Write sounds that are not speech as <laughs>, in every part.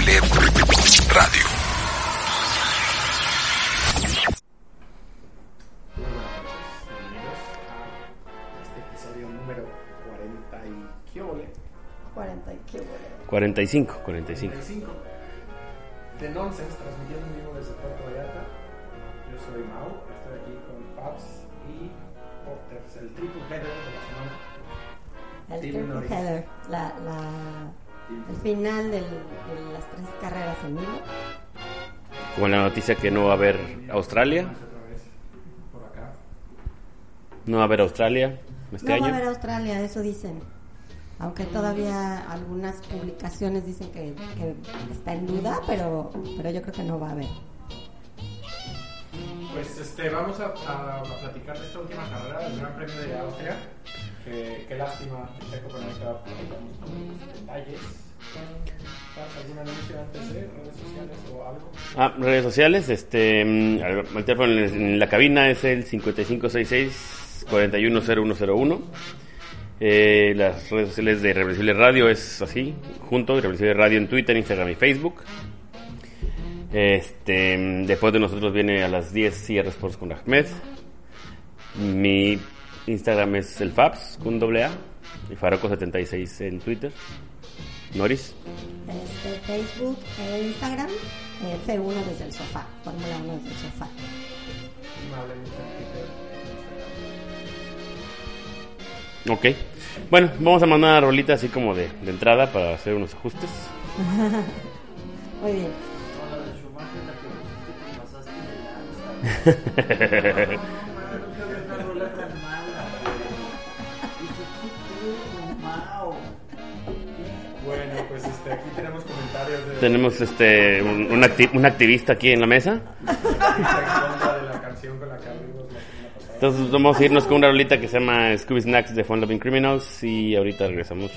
Radio. este episodio número 40 y qué ole, 40 y qué bueno. 45, 45. 45 de Nonsense transmitiendo en vivo desde Puerto Vallarta. Yo soy Mau, estoy aquí con Fabs y Porters, el triple header de la semana. El triple header, la, la, el final del- de las tres carreras en hilo. Como la noticia que no va a haber Australia. No va a haber Australia este no año. va a haber Australia, eso dicen. Aunque todavía algunas publicaciones dicen que, que está en duda, pero, pero yo creo que no va a haber. Pues este, vamos a, a- a platicar de esta última carrera del Gran Premio de Austria. Que, qué lástima que Checo los detalles. ¿Fabs, ¿Algún anuncio redes sociales o algo? Ah, redes sociales, este, mm, el teléfono en la cabina es el 5566-410101. Eh, las redes sociales de Irreversible Radio es así, junto, Irreversible Radio en Twitter, Instagram y Facebook. Este, mm, después de nosotros viene a las 10 CR Sports con Ahmed. Mi Instagram es el Fabs con doble A y Faroco76 en Twitter. Noris. Este, Facebook e Instagram, eh, F1 desde el sofá, Fórmula 1 desde el sofá. Ok. Bueno, vamos a mandar una rolita así como de, de entrada para hacer unos ajustes. <laughs> Muy bien. <laughs> Tenemos este un, un un activista aquí en la mesa. Entonces vamos a irnos con una rolita que se llama Scooby Snacks de Fun Loving Criminals y ahorita regresamos.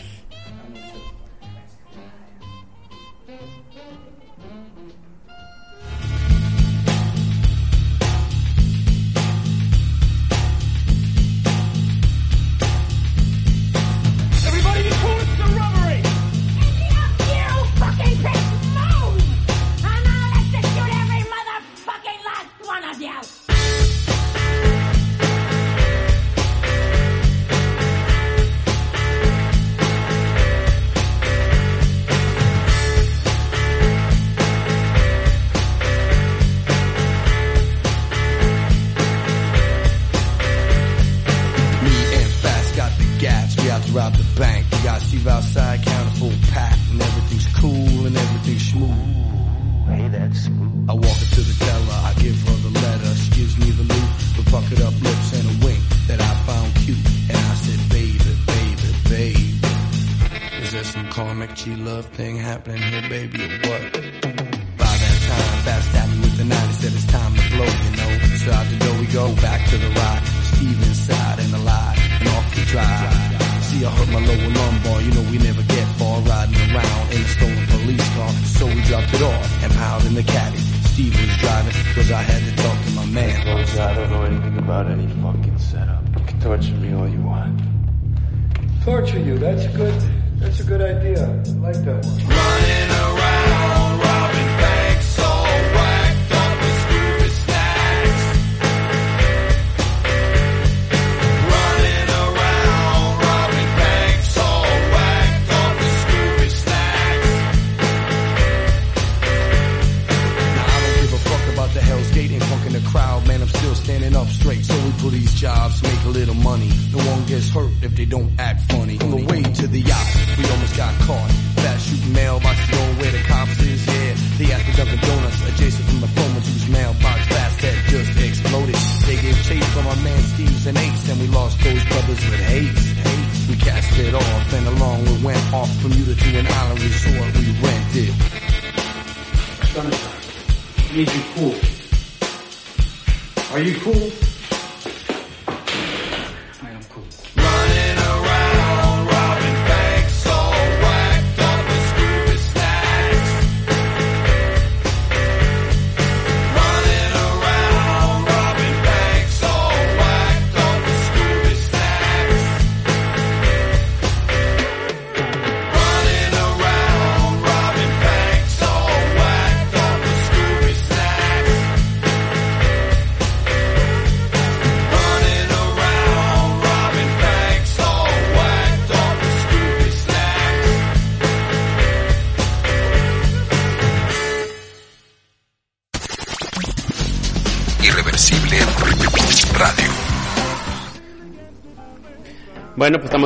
You cool. Are you cool?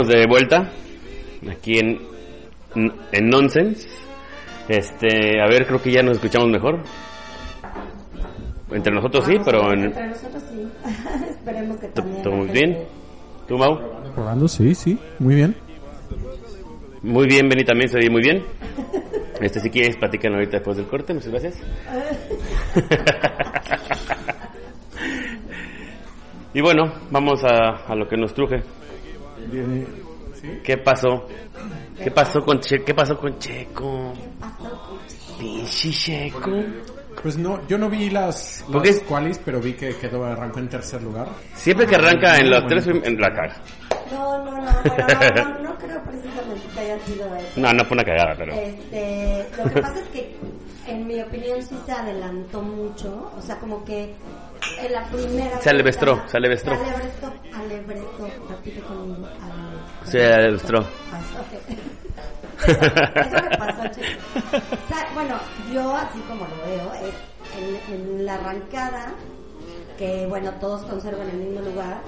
Estamos de vuelta aquí en, en Nonsense. Este, a ver, creo que ya nos escuchamos mejor. Entre nosotros sí, pero en, Entre nosottos sí. <laughs> Esperemos que ¿Tú- también. la muy bien? ¿Tú, Mau? Probando, sí, sí, muy bien. Muy bien, Benny también se oye muy bien. Este, si quieres, platican ahorita después del corte, muchas gracias. <laughs> <laughs> y bueno, vamos a, a lo que nos truje. ¿Qué pasó? ¿Qué pasó con Che- ¿Qué pasó con Checo? Pinche Checo. Pues no, yo no vi las, las qualis, pero vi que quedó, arrancó en tercer lugar. Siempre que arranca en los tres, en la cara. No, no, no, bueno, no, no, no creo precisamente que haya sido eso. No, no fue una cagada, pero. Este, lo que pasa es que, en mi opinión, sí se adelantó mucho. O sea, como que en la primera. Se alevestró, se alevestró. Se alevestró, alevestró, repite conmigo. alevestró. Eso, <laughs> eso me pasó, chicos. O sea, bueno, yo así como lo veo, es en, en la arrancada, que bueno, todos conservan el mismo lugar.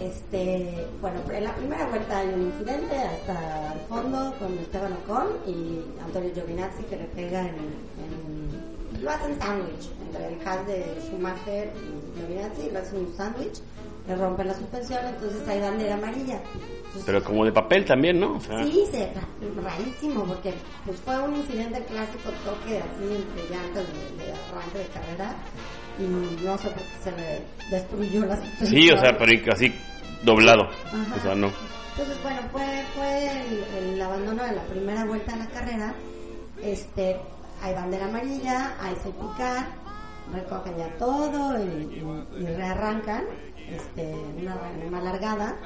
Este, bueno, en la primera vuelta hay un incidente hasta el fondo con Esteban Ocon y Antonio Giovinazzi que le pega en, en lo hacen sándwich entre el Haas de Schumacher y Giovinazzi, lo hacen un sándwich, le rompen la suspensión, entonces hay bandera amarilla. Entonces, Pero como de papel también, ¿no? O sea, Sí, se, rarísimo, porque pues fue un incidente clásico toque así entre llantas de, de arranque de carrera y no sé por qué se le destruyó la suspensión. sí, o sea, pero así doblado. Ajá. O sea, no. Entonces, bueno, fue, fue el, el abandono de la primera vuelta de la carrera. Este, hay bandera amarilla, hay picar, recogen ya todo y, y- y rearrancan, este, una, una largada.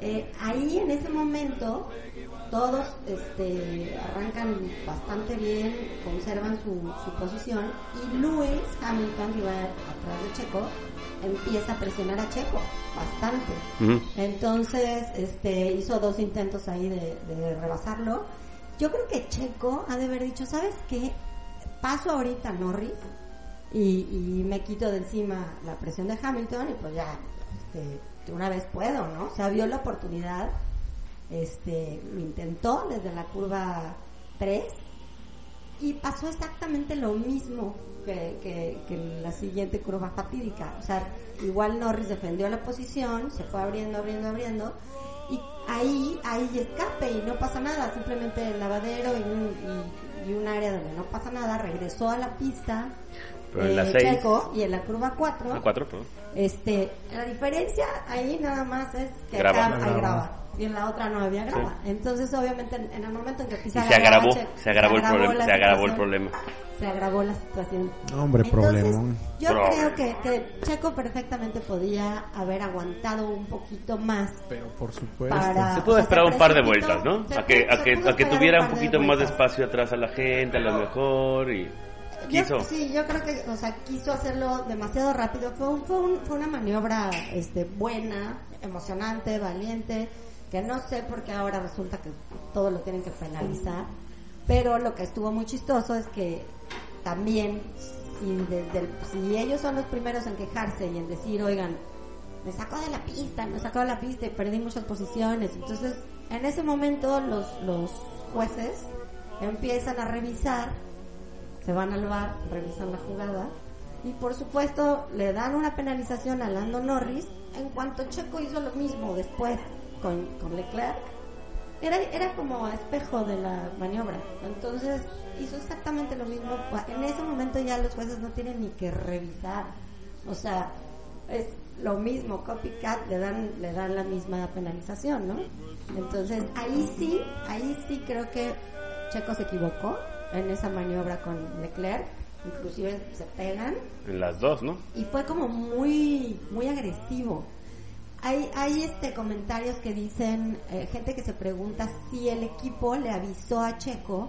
Eh, ahí en ese momento todos este, arrancan bastante bien, conservan su, su posición y Lewis Hamilton, que iba atrás de Checo, empieza a presionar a Checo bastante. Entonces, este, hizo dos intentos ahí de, de rebasarlo. Yo creo que Checo ha de haber dicho, ¿sabes qué? Paso ahorita Norris y, me quito de encima la presión de Hamilton y pues ya, este, una vez puedo, ¿no? O sea, vio la oportunidad, este, lo intentó desde la curva 3 y pasó exactamente lo mismo que, que, la siguiente curva fatídica. O sea, igual Norris defendió la posición, se fue abriendo, abriendo, abriendo, ahí hay escape y no pasa nada, simplemente el lavadero y un, y, y un área donde no pasa nada, regresó a la pista. Pero en la eh, seis- Checo, y en la curva 4 A cuatro, perdón. este, la diferencia ahí nada más es que Grava. acá hay Grava. grava y en la otra no había grava. Entonces, obviamente, en, en el momento en que pisa se la grava, agravó, se agravó el problema, la se agravó el problema. Se agravó la situación. No, hombre, Entonces, problemón. Yo Problema. creo que, que Checo perfectamente podía haber aguantado un poquito más Pero por supuesto. para... Se pudo o sea, esperar un par de vueltas, ¿no? se A que, a se que, a que esperar tuviera un de poquito más de espacio atrás a la gente, a lo mejor, y quiso. Yo, sí, yo creo que, o sea, quiso hacerlo demasiado rápido. Fue, un- fue, un- fue una maniobra este, buena, emocionante, valiente, que no sé por qué ahora resulta que todo lo tienen que penalizar. Pero lo que estuvo muy chistoso es que también, si, desde el- si ellos son los primeros en quejarse y en decir, oigan, me sacó de la pista, me sacó de la pista y perdí muchas posiciones. Entonces, en ese momento los, los jueces empiezan a revisar se van al bar, revisan la jugada y por supuesto le dan una penalización a Lando Norris en cuanto Checo hizo lo mismo después con, con Leclerc era, era como espejo de la maniobra. Entonces hizo exactamente lo mismo. En ese momento ya los jueces no tienen ni que revisar. O sea, es lo mismo, copycat, le dan, le dan la misma penalización, ¿no? Entonces ahí sí, ahí sí creo que Checo se equivocó en esa maniobra con Leclerc. Inclusive se pegan En las dos, ¿no? y fue como muy muy agresivo. Hay, hay este comentarios que dicen, eh, gente que se pregunta si el equipo le avisó a Checo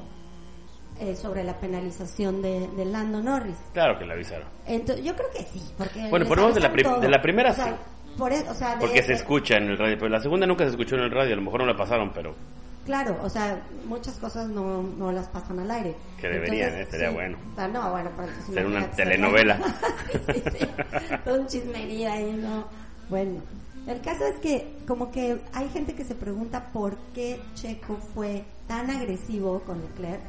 eh, sobre la penalización de, de Lando Norris. Claro que le avisaron. Entonces, yo creo que sí, porque Bueno, por lo menos de la de la primera O sea, sí. por e- o sea, de- Porque se escucha en el radio, pero la segunda nunca se escuchó en el radio, a lo mejor no la pasaron, pero Claro, o sea, muchas cosas no, no las pasan al aire. Que deberían, eh, sería bueno. Ah, no, bueno, pero entonces Ser una telenovela. <laughs> sí, sí. Todo un chismería ahí, ¿no? Bueno, el caso es que como que hay gente que se pregunta por qué Checo fue tan agresivo con Leclerc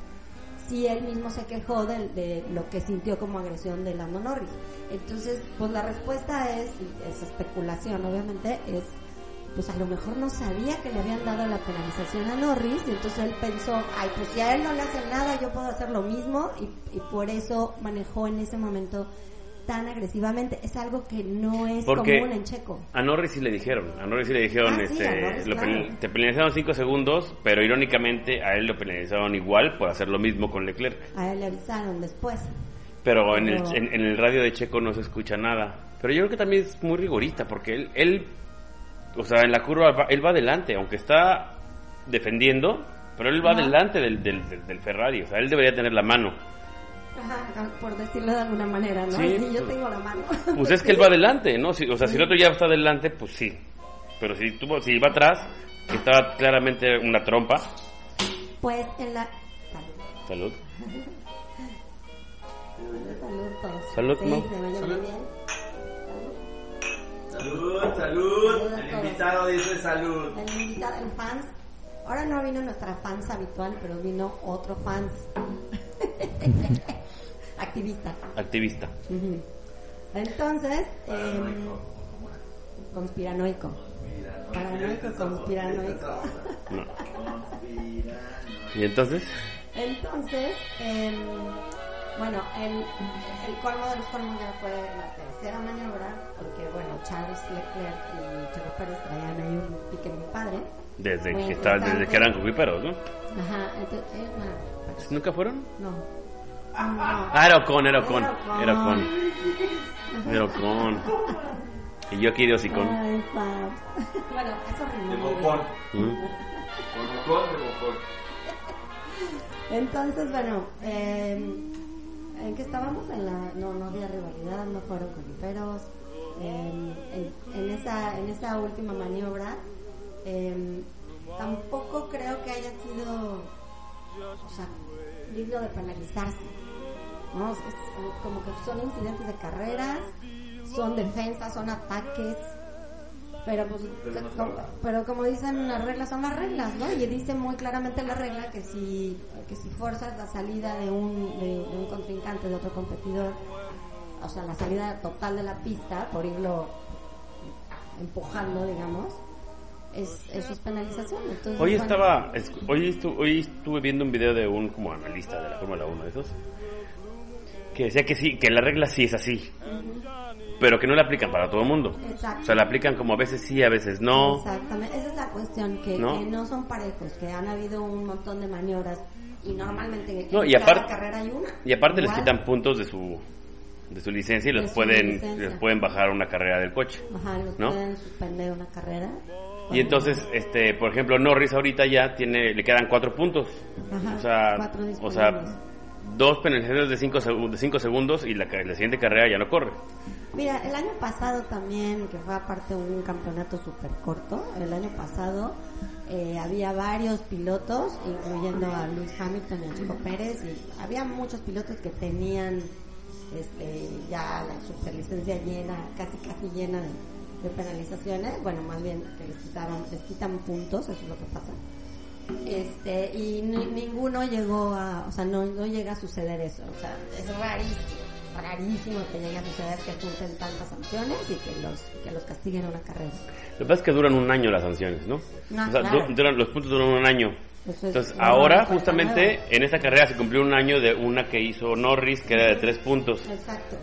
si él mismo se quejó de, de lo que sintió como agresión de Lando Norris. Entonces, pues la respuesta es, es especulación obviamente, es pues a lo mejor no sabía que le habían dado la penalización a Norris y entonces él pensó, ay, pues si a él no le hacen nada, yo puedo hacer lo mismo y, y por eso manejó en ese momento tan agresivamente. Es algo que no es Porque común en Checo. a Norris sí le dijeron, a Norris sí le dijeron, Ah, este, a Norris, lo claro. pen- te penalizaron 5 segundos, pero irónicamente a él lo penalizaron igual por hacer lo mismo con Leclerc. A él le avisaron después. Pero en el, en, en el radio de Checo no se escucha nada. Pero yo creo que también es muy rigorista, porque él, él o sea, en la curva, va- él va adelante, aunque está defendiendo, pero él va Ajá. adelante del, del, del- del Ferrari, o sea, él debería tener la mano. Ajá, por decirlo de alguna manera, ¿no? Sí, Sí, yo pues- tengo la mano. Pues es que él va <laughs> adelante, ¿no? Si- o sea, si el otro ya está adelante, pues sí. Pero si tuvo, si va atrás, que estaba claramente una trompa. Pues en la... Salud. <laughs> Salud. Salud todos. Salud, sí, Mau. se me oyó muy bien. Salud, Salud salud. El invitado dice salud. El invitado, el fans. Ahora no vino nuestra fans habitual, pero vino otro fans. <laughs> Activista. Activista. Entonces, em, conspiranoico. Paranoico, conspiranoico. No. ¿Y entonces? Entonces, em, bueno, el, el colmo de los colmos ya fue la tercera maniobra, bueno, Charles Leclerc y Checo Pérez traían ahí un pique muy padre. Desde Muy que, estaba, interesante. desde que eran coquiperos, ¿no? Ajá, entonces, eh, no, ¿Nunca fueron? no. No. Ah, era Ocon, era Ocon. Era Ocon. Era Ocon. Y yo aquí de hocicón. Ay. Bueno, eso De bocón. Mm. Con de bocón. Entonces, bueno, eh, ¿en qué estábamos? En la, no, no había rivalidad, no fueron coliferos. Eh, en, en esa, en esa última maniobra, eh, tampoco creo que haya sido, o sea, digno de penalizarse. ¿no? Es- es como que son incidentes de carreras, son defensas, son ataques. Pero pues, como, pero como dicen las reglas son las reglas, ¿no? Y dice muy claramente la regla que si que si forzas la salida de un de, de un contrincante de otro competidor, o sea, la salida total de la pista por irlo empujando, digamos, es eso es penalización. Entonces, Hoy bueno, estaba, es- hoy, estu- hoy estuve viendo un video de un como analista de la Fórmula 1 de esos, que decía que sí, que la regla sí es así, pero que no la aplican para todo el mundo. Exacto. O sea, la aplican como a veces sí, a veces no. Exactamente, esa es la cuestión, que ¿No? que no son parejos, que han habido un montón de maniobras y normalmente No, en y cada aparte- carrera hay una. Y aparte les quitan puntos de su de su licencia y los pueden les pueden bajar una carrera del coche. Ajá, los ¿no? pueden suspender una carrera. Y entonces, este, por ejemplo, Norris ahorita ya tiene, le quedan cuatro puntos. Ajá, o sea, o sea, dos penalizaciones de cinco, de cinco segundos y la, la siguiente carrera ya no corre. Mira, el año pasado también, que fue aparte un campeonato súper corto, el año pasado eh, había varios pilotos, incluyendo a Luis Hamilton y a Chico Pérez, y había muchos pilotos que tenían este, ya la superlicencia llena, casi casi llena de, de penalizaciones, bueno, más bien que les quitaron, les quitan puntos, eso es lo que pasa. Este, y ni- ninguno llegó a, o sea, no, no llega a suceder eso, o sea, es rarísimo. rarísimo que llegue a suceder que junten tantas sanciones y que los, que los castiguen una carrera. Lo que pasa es que duran un año las sanciones, ¿no? No, O sea, claro. du- duran- los puntos duran un año. Es Entonces, ahora justamente nueva. en esta carrera se cumplió un año de una que hizo Norris, que era de tres puntos. Exacto.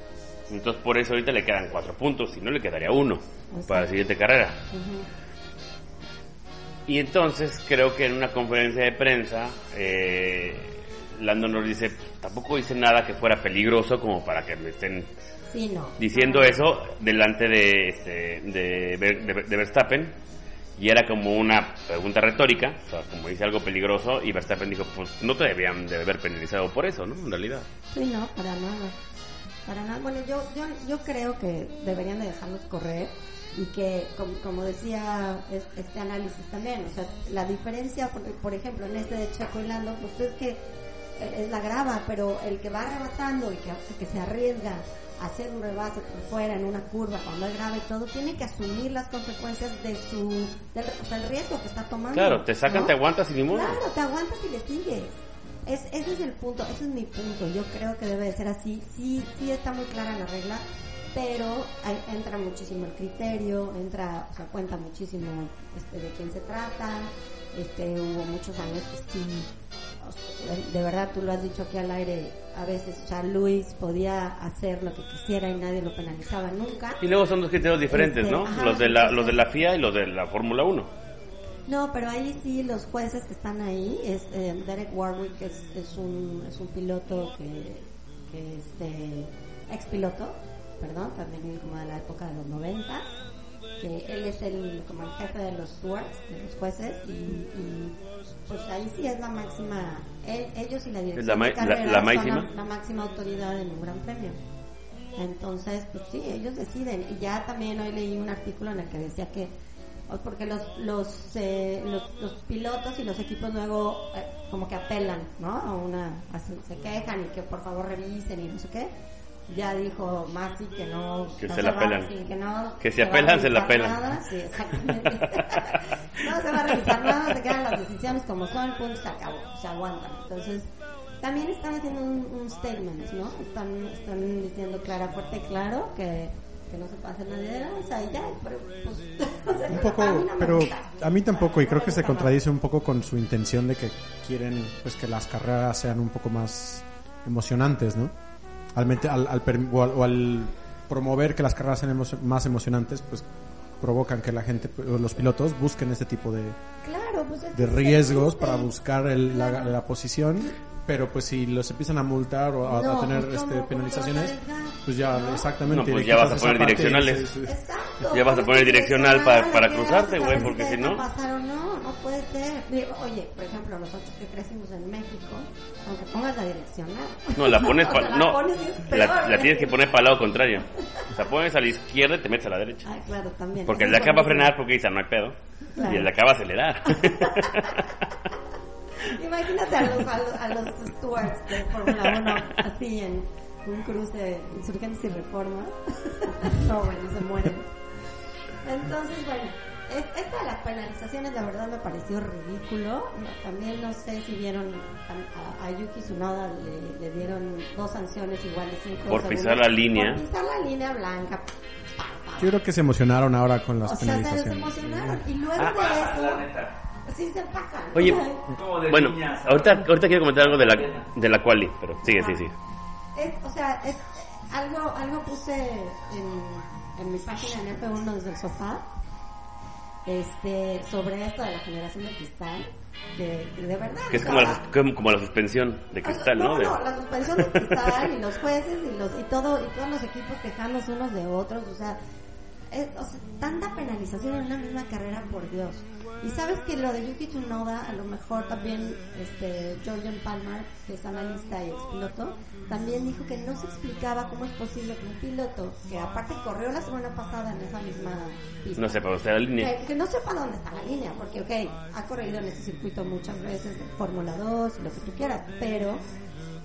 Entonces, por eso ahorita le quedan cuatro puntos, si no le quedaría uno para la siguiente carrera. Y entonces creo que en una conferencia de prensa, eh, Lando Norris dice, tampoco hice nada que fuera peligroso como para que me estén Sí, no. diciendo eso delante de, este, de, de- de Verstappen. Y era como una pregunta retórica, o sea, como dice algo peligroso, y Verstappen dijo, pues no te debían de haber penalizado por eso, ¿no? En realidad. Sí, no, para nada. Para nada. Bueno, yo, yo, yo creo que deberían de dejarlos correr y que, como, como decía es- este análisis también, o sea, la diferencia, por, por ejemplo, en este de Checo y Lando, pues es que eh, es la grava, pero el que va rebasando y que, que se arriesga hacer un rebase por fuera en una curva cuando es grave y todo, tiene que asumir las consecuencias de su, del, o sea, el riesgo que está tomando. Claro, te sacan, ¿no? te aguantas y ni modo. Claro, te aguantas y le sigues. Es, ese es el punto, ese es mi punto. Yo creo que debe de ser así. Sí, sí está muy clara la regla, pero hay- entra muchísimo el criterio, entra, o sea, cuenta muchísimo este, de quién se trata. Este, hubo muchos años que sí, de, verdad tú lo has dicho aquí al aire, a veces, o sea, Luis podía hacer lo que quisiera y nadie lo penalizaba nunca. Y luego son dos criterios diferentes, Este, ¿no? ajá, los, de la, los de la FIA y los de la Fórmula 1. No, pero ahí sí los jueces que están ahí, es eh, Derek Warwick es, es un es un piloto que, que este ex piloto, perdón, también como de la época de los 90, que él es el como el jefe de los stewards, de los jueces y, y, pues ahí sí es la máxima, él- ellos y la dirección la de la- carrera la son máxima. la máxima autoridad en un gran premio. Entonces, pues sí, ellos deciden. Y ya también hoy leí un artículo en el que decía que, porque los, los, eh, los, los pilotos y los equipos luego eh, como que apelan, ¿no? A una, a se quejan y que por favor revisen y no sé qué. Ya dijo Masi que no, Que no se la va- pelan. sí, que no Que si apelan, se la revisar pelan. nada. Sí, exactamente. <laughs> no se va a revisar nada, se quedan las decisiones como son, punto, se acabó, se aguantan. Entonces, también están haciendo un, un statement, ¿no? Están, están diciendo clara, fuerte y claro que, que no se pase nadie de lanza y ya, pero pues... <laughs> o sea, Un a poco, pero gusta. a mí tampoco, y creo que se contradice un poco con su intención de que quieren pues que las carreras sean un poco más emocionantes, ¿no? Al, al, al o, al, o al promover que las carreras sean emo- más emocionantes, pues provocan que la gente, o los pilotos, busquen este tipo de, Claro, pues es de riesgos para buscar el- la, la posición, pero pues si los empiezan a multar o a, a No, tener pues, ¿cómo- este, cómo te vas a penalizaciones, pues ya ¿No? exactamente. No, pues ya vas a poner direccionales. es- es- Exacto. Ya vas a poner direccional pa- para que cruzarte, a güey, porque si no- pasar o no, no puede ser. Digo, Oye, por ejemplo, nosotros que crecimos en México, aunque pongas la direccional. No, la pones, <laughs> pa- la no, pones la, peor, la güey. tienes que poner para el lado contrario. O sea, pones a la izquierda y te metes a la derecha. Ay, claro, también. Porque el de acá va a frenar porque dice, no hay pedo. Claro. Y el de acá va a acelerar. <laughs> Imagínate a los, a los, a los stewards de Fórmula 1 así en un cruce insurgentes y reforma. <laughs> no, bueno, se mueren. Entonces, bueno, es- esta de las penalizaciones la verdad me pareció ridículo. También no sé si vieron a, a Yuki Tsunoda le, le dieron dos sanciones iguales cinco Por segundos. pisar la línea. Por pisar la línea blanca. Yo creo que se emocionaron ahora con las O sea, se penalizaciones. desemocionaron. Y luego Ah, de La neta. Sí se pasan. Oye, bueno, niñas. ahorita, ahorita quiero comentar algo de la, de la quali, pero sigue, sí, sí. Es, o sea, es, algo, algo puse en, en mi página en F1 desde el sofá este, sobre esto de la generación de cristal. De, de verdad. Que es como la, como, como la suspensión de cristal, ¿no? no, De- no, la suspensión de cristal y los jueces y, los, y, todo, y todos los equipos quejándose unos de otros, o sea, es- o sea, tanta penalización en una misma carrera, por Dios. Y sabes que lo de Yuki Tsunoda, a lo mejor también este, Jordan Palmer, que es analista y expiloto, también dijo que no se explicaba cómo es posible que un piloto, que aparte corrió la semana pasada en esa misma pista, No sé, para usted la línea. que, que no sepa dónde está la línea, porque, ok, ha corrido en ese circuito muchas veces, de Fórmula 2, lo que tú quieras, pero,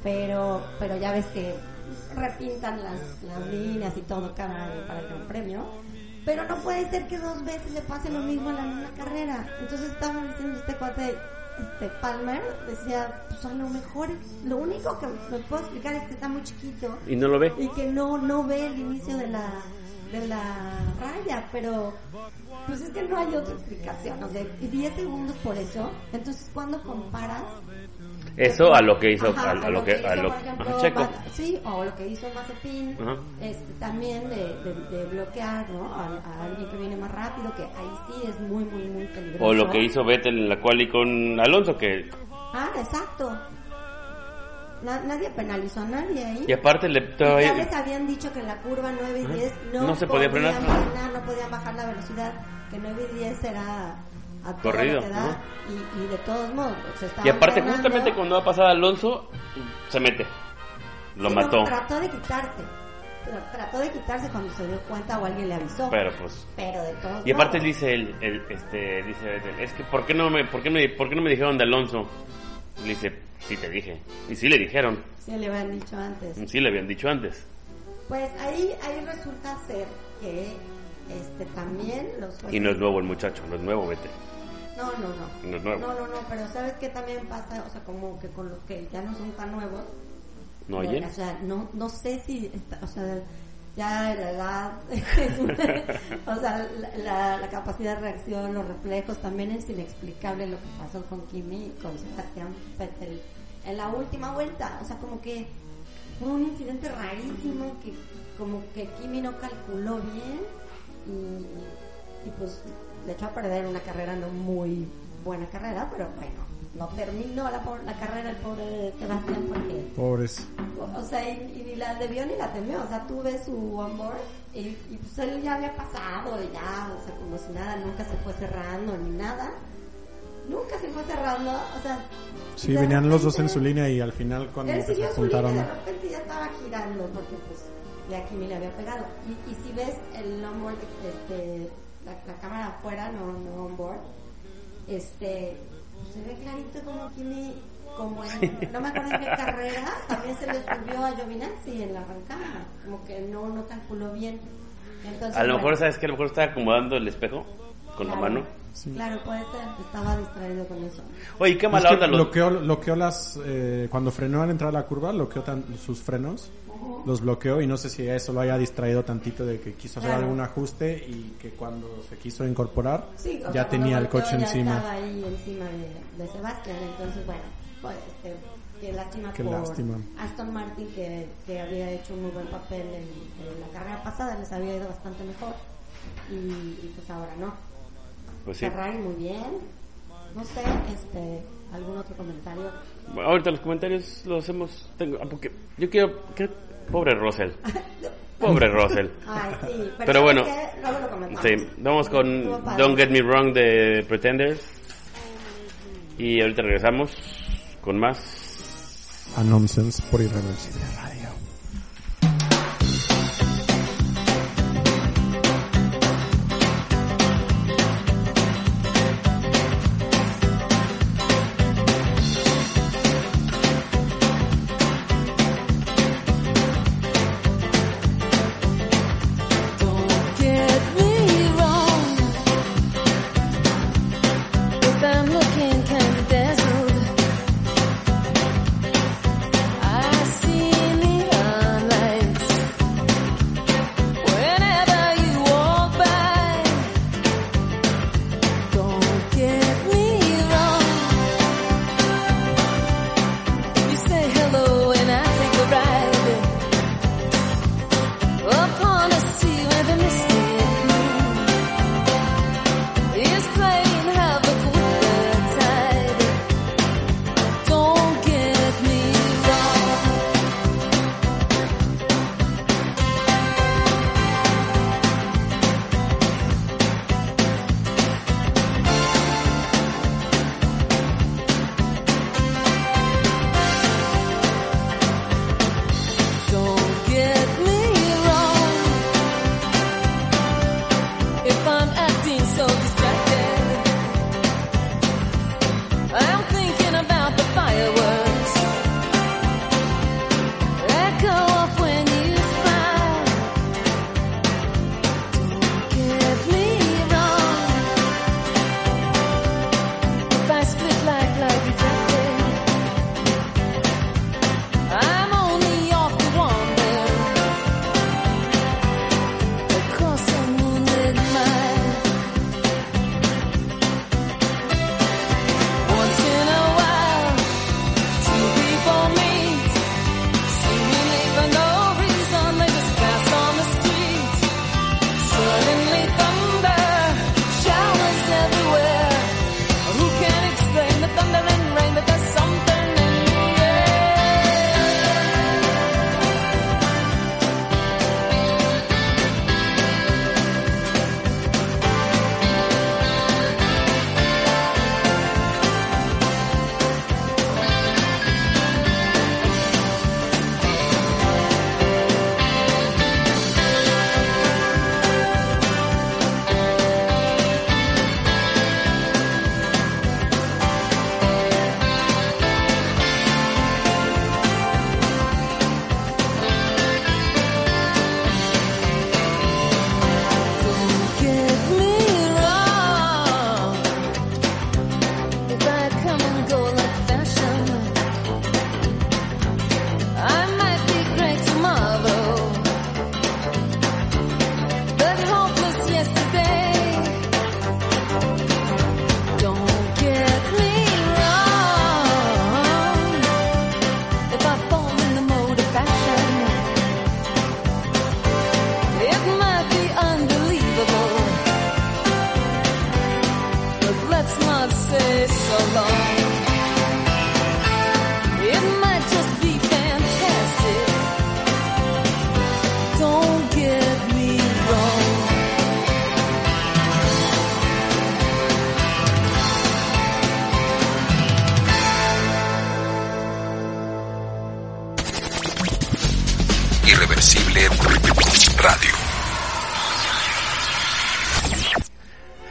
pero, pero ya ves que repintan las, las líneas y todo cada año para el Gran premio. Pero no puede ser que dos veces le pase lo mismo en la misma carrera. Entonces estaban diciendo este cuate, este, Palmer decía, pues a lo mejor lo único que me puedo explicar es que está muy chiquito Y no lo ve. y que no no ve el inicio de la de la raya, pero pues es que no hay otra explicación, o sea, y 10 segundos por eso. Entonces, cuando comparas Eso a lo que hizo, Ajá, a, a lo que, a hizo, lo, por ejemplo, ajá, Checo. Sí, o lo que hizo Mazepin, este, también de, de- de bloquear ¿no? a, a alguien que viene más rápido, que ahí sí es muy, muy, muy peligroso. O lo que hizo Vettel en la quali con Alonso, que Ah, exacto. Na- nadie penalizó a nadie ahí. y aparte le Y ya todavía- les habían dicho que en la curva 9 y 10 no, No se podía frenar. frenar, no podían bajar la velocidad, que 9 y 10 era a todo Corrido, lo que da, ajá. y, y de todos modos se y aparte justamente cuando va a pasar Alonso se mete. Lo Sí, no, mató. trató de quitarse. Trató de quitarse cuando se dio cuenta o alguien le avisó. Pero pues Pero de todos Y aparte modos. dice el, el- este dice es que por qué no me por qué me por qué no me dijeron de Alonso. Le dice, "Sí te dije." Y sí le dijeron. Sí, le habían dicho antes. Sí le habían dicho antes. Pues ahí, ahí resulta ser que este también los jueces... Y no es nuevo el muchacho, no es nuevo, vete. No, no, no. No es nuevo. No, no, no, pero ¿sabes qué también pasa? O sea, como que con los que ya no son tan nuevos. No oyen. O sea, no, no sé si, está- o sea, ya la edad, <laughs> o sea, la capacidad de reacción, los reflejos, también es inexplicable lo que pasó con Kimi y con Sebastián Vettel en la última vuelta. O sea, como que fue un incidente rarísimo que como que Kimi no calculó bien y, y pues le echó a perder una carrera no muy buena carrera, pero bueno, no terminó la, la carrera el pobre Sebastián porque Pobres. o sea, y, y ni la debió ni la temió. O sea, tú ves su onboard y, y pues él ya había pasado, y ya, o sea, como si nada, nunca se fue cerrando ni nada. Nunca se fue cerrando, o sea. Sí, de venían los dos en su línea y al final cuando Él se su línea juntaron... de repente ya estaba girando porque pues ya Kimi le había pegado. Y, y si ves el onboard, este, la, la cámara afuera, no, no onboard, este, se ve clarito como Kimi, como en, no me acuerdo en qué carrera, también se le subió a Giovinazzi en la arrancada, como que no, no calculó bien. Entonces, A lo mejor bueno, sabes que a lo mejor está acomodando el espejo con la claro, mano. Claro, puede ser, estaba distraído con eso. Oye, qué mala que onda los bloqueó, bloqueó las... eh, cuando frenó al entrar a la curva, bloqueó tan- sus frenos. Los bloqueó y no sé si eso lo haya distraído tantito de que quiso hacer Claro. algún ajuste y que cuando se quiso incorporar Sí, ya sea, tenía el coche ya encima. estaba ahí encima de, de Sebastián, entonces bueno, pues, este, qué lástima Qué por lástima. Aston Martin que, que había hecho un muy buen papel en, en la carrera pasada, les había ido bastante mejor y, y pues ahora no. Pues sí. Ferrari muy bien, no sé, este, algún otro comentario. Bueno, ahorita los comentarios los hacemos. Tengo, ah, porque yo quiero. que- pobre Russell. Pobre Russell. Ay, sí, pero, Pero bueno, ¿sabes qué? luego lo comentamos. Sí, vamos con. Don't Get Me Wrong de Pretenders. Y ahorita regresamos con más. A Nonsense por Irreversible Radio.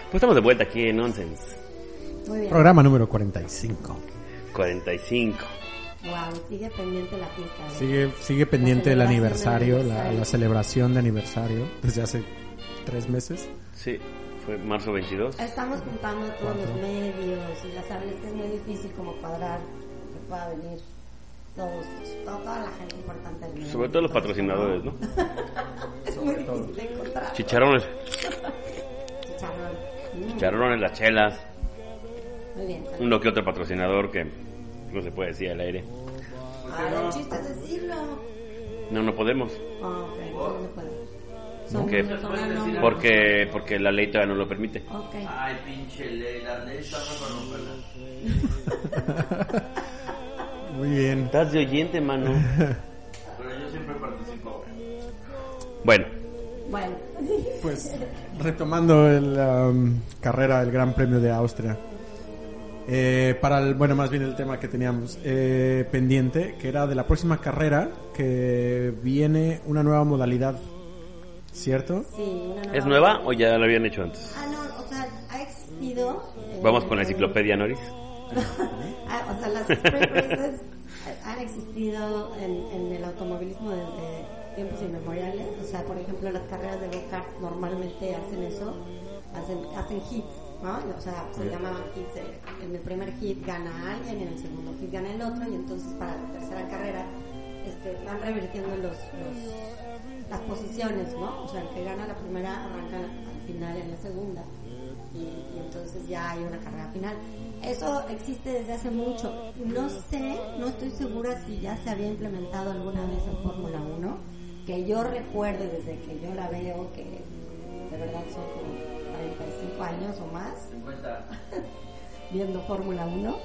Pues estamos de vuelta aquí en Nonsense. Muy bien. Programa número 45. 45. Wow, sigue pendiente la fiesta. ¿eh? Sigue, sigue pendiente el aniversario, de la, aniversario. la celebración de aniversario desde hace tres meses. Sí, fue marzo 22. Estamos juntando todos los medios y ya saben que es muy difícil como cuadrar que pueda venir todos, toda, toda la gente importante del medio. Sobre todo los patrocinadores, ¿no? <laughs> Es muy difícil de encontrar. Chicharrones. Chicharrón. Chicharrones, las chelas. Muy bien. Uno que otro patrocinador que no se puede decir al aire. Ahora el chiste es decirlo. No, no podemos. Ah, ok, no. Son, Porque, porque, porque la ley todavía no lo permite. Ok. Ay, pinche ley, la ley está para romperla. <laughs> Muy bien. Estás de oyente, mano. Pero yo siempre participo. Bueno, Bueno. Pues retomando la um, carrera del Gran Premio de Austria. Eh, para el, bueno, más bien el tema que teníamos eh, pendiente, que era de la próxima carrera, que viene una nueva modalidad, ¿cierto? Sí, una ¿es nueva o ya la habían hecho antes? Ah, no, o sea, ha existido. eh, Vamos con la enciclopedia, Noris. <laughs> Ah, o sea, las han existido en, en el automovilismo desde tiempos inmemoriales. O sea, por ejemplo, las carreras de go-kart normalmente hacen eso, hacen, hacen hits, ¿no? O sea, se Bien. llamaban hits. En el primer hit gana alguien, en el segundo hit gana el otro, y entonces para la tercera carrera este, van revirtiendo los, los, las posiciones, ¿no? O sea, el que gana la primera arranca al final en la segunda y, y entonces ya hay una carrera final. Eso existe desde hace mucho. No sé, no estoy segura si ya se había implementado alguna vez en Fórmula 1, que yo recuerde desde que yo la veo, que de verdad son como 45 años o más 50. <laughs> viendo Fórmula 1.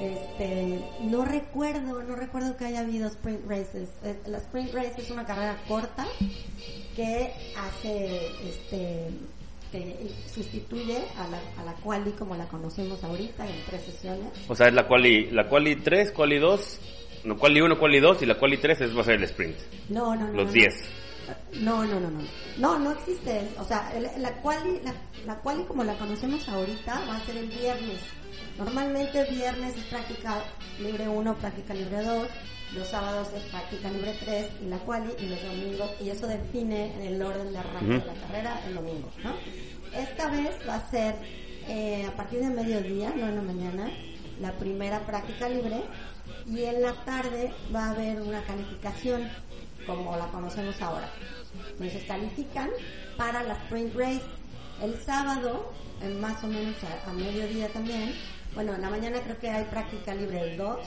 Este, no recuerdo, no recuerdo que haya habido sprint races. Eh, La sprint race es una carrera corta que hace, este, que sustituye a la, a la quali como la conocemos ahorita en tres sesiones. O sea, es la quali, la quali 3, quali 2, no, quali 1, quali 2 y la quali 3 es, va a ser el sprint. No, no, no. Los no. 10. No, no, no, no. No, no existe. O sea, la quali, la, la quali como la conocemos ahorita va a ser el viernes. Normalmente viernes es práctica libre 1, práctica libre 2. Los sábados es práctica libre 3 y la quali y los domingos. Y eso define el orden de arranque de la carrera el domingo, ¿no? Esta vez va a ser eh, a partir de mediodía, no en la mañana, la primera práctica libre. Y en la tarde va a haber una calificación como la conocemos ahora. Entonces califican para la sprint race. El sábado, más o menos a, a mediodía también, bueno, en la mañana creo que hay práctica libre el 2,